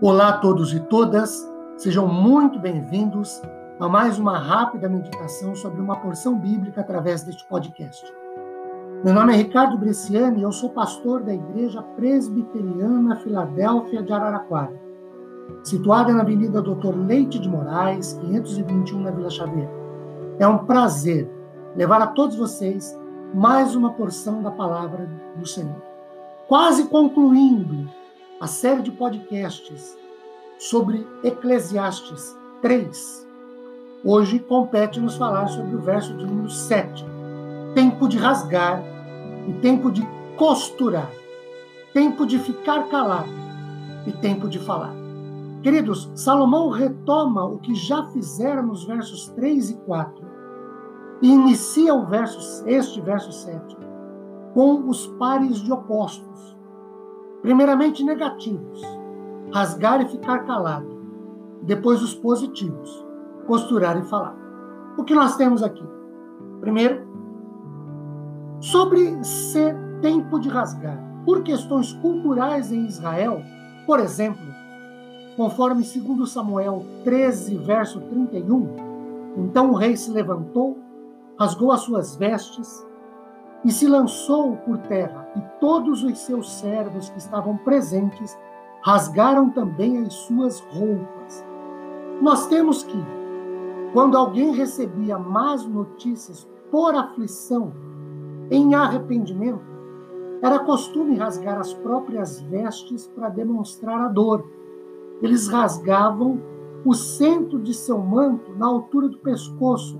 Olá a todos e todas, sejam muito bem-vindos a mais uma rápida meditação sobre uma porção bíblica através deste podcast. Meu nome é Ricardo Bresciani e eu sou pastor da Igreja Presbiteriana Filadélfia de Araraquara, situada na Avenida Doutor Leite de Moraes, 521 na Vila Xavier. É um prazer levar a todos vocês mais uma porção da palavra do Senhor. Quase concluindo a série de podcasts sobre Eclesiastes 3. Hoje compete-nos falar sobre o verso de número 7. Tempo de rasgar e tempo de costurar. Tempo de ficar calado e tempo de falar. Queridos, Salomão retoma o que já fizera nos versos 3 e 4 e inicia o verso, este verso 7 com os pares de opostos Primeiramente, negativos, rasgar e ficar calado. Depois, os positivos, costurar e falar. O que nós temos aqui? Primeiro, sobre ser tempo de rasgar. Por questões culturais em Israel, por exemplo, conforme 2 Samuel 13, verso 31, então o rei se levantou, rasgou as suas vestes e se lançou por terra, e todos os seus servos que estavam presentes rasgaram também as suas roupas. Nós temos que, quando alguém recebia más notícias por aflição, em arrependimento, era costume rasgar as próprias vestes para demonstrar a dor. Eles rasgavam o centro de seu manto na altura do pescoço,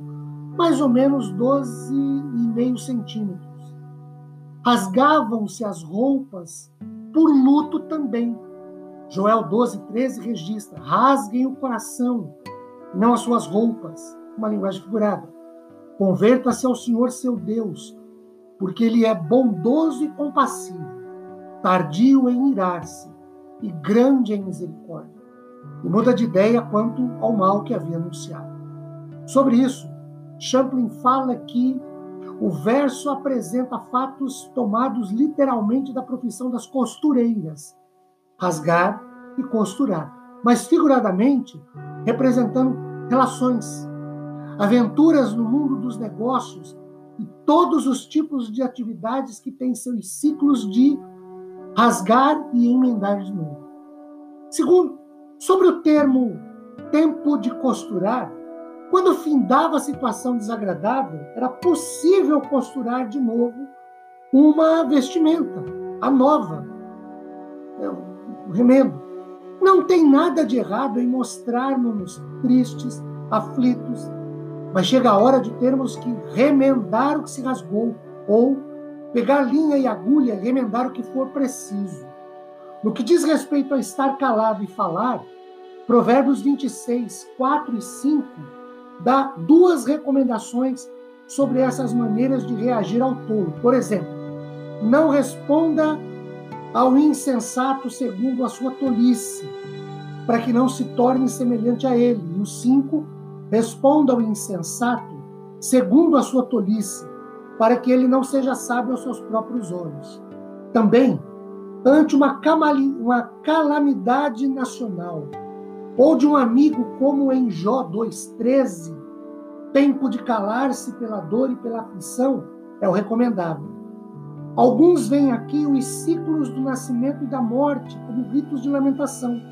mais ou menos 12,5 centímetros rasgavam-se as roupas por luto também. Joel 12, 13 registra: rasguem o coração, não as suas roupas. Uma linguagem figurada. Converta-se ao Senhor seu Deus, porque Ele é bondoso e compassivo, tardio em irar-se e grande em misericórdia. E muda de ideia quanto ao mal que havia anunciado. Sobre isso, Champlin fala que o verso apresenta fatos tomados literalmente da profissão das costureiras, rasgar e costurar, mas figuradamente representando relações, aventuras no mundo dos negócios e todos os tipos de atividades que têm seus ciclos de rasgar e emendar de novo. Segundo, sobre o termo tempo de costurar, quando findava a situação desagradável, era possível costurar de novo uma vestimenta, a nova, é, o remendo. Não tem nada de errado em mostrarmos tristes, aflitos, mas chega a hora de termos que remendar o que se rasgou, ou pegar linha e agulha e remendar o que for preciso. No que diz respeito a estar calado e falar, Provérbios 26, 4 e 5 dá duas recomendações sobre essas maneiras de reagir ao tolo. Por exemplo, não responda ao insensato segundo a sua tolice, para que não se torne semelhante a ele. E o 5, responda ao insensato segundo a sua tolice, para que ele não seja sábio aos seus próprios olhos. Também, ante uma, uma calamidade nacional, ou de um amigo como em Jó 2,13, tempo de calar-se pela dor e pela aflição é o recomendável. Alguns veem aqui os ciclos do nascimento e da morte como ritos de lamentação.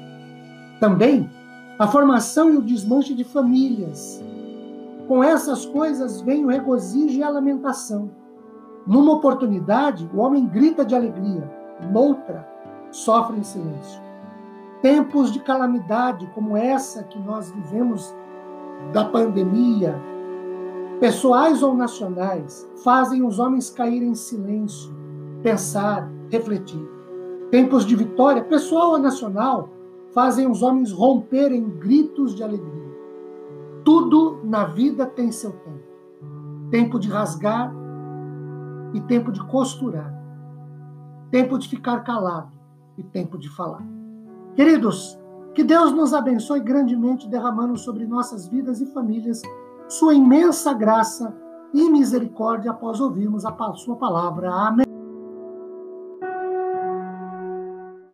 Também a formação e o desmanche de famílias. Com essas coisas vem o regozijo e a lamentação. Numa oportunidade, o homem grita de alegria, noutra, sofre em silêncio tempos de calamidade como essa que nós vivemos da pandemia, pessoais ou nacionais, fazem os homens cair em silêncio, pensar, refletir. Tempos de vitória, pessoal ou nacional, fazem os homens romperem gritos de alegria. Tudo na vida tem seu tempo. Tempo de rasgar e tempo de costurar. Tempo de ficar calado e tempo de falar. Queridos, que Deus nos abençoe grandemente, derramando sobre nossas vidas e famílias sua imensa graça e misericórdia após ouvirmos a sua palavra. Amém.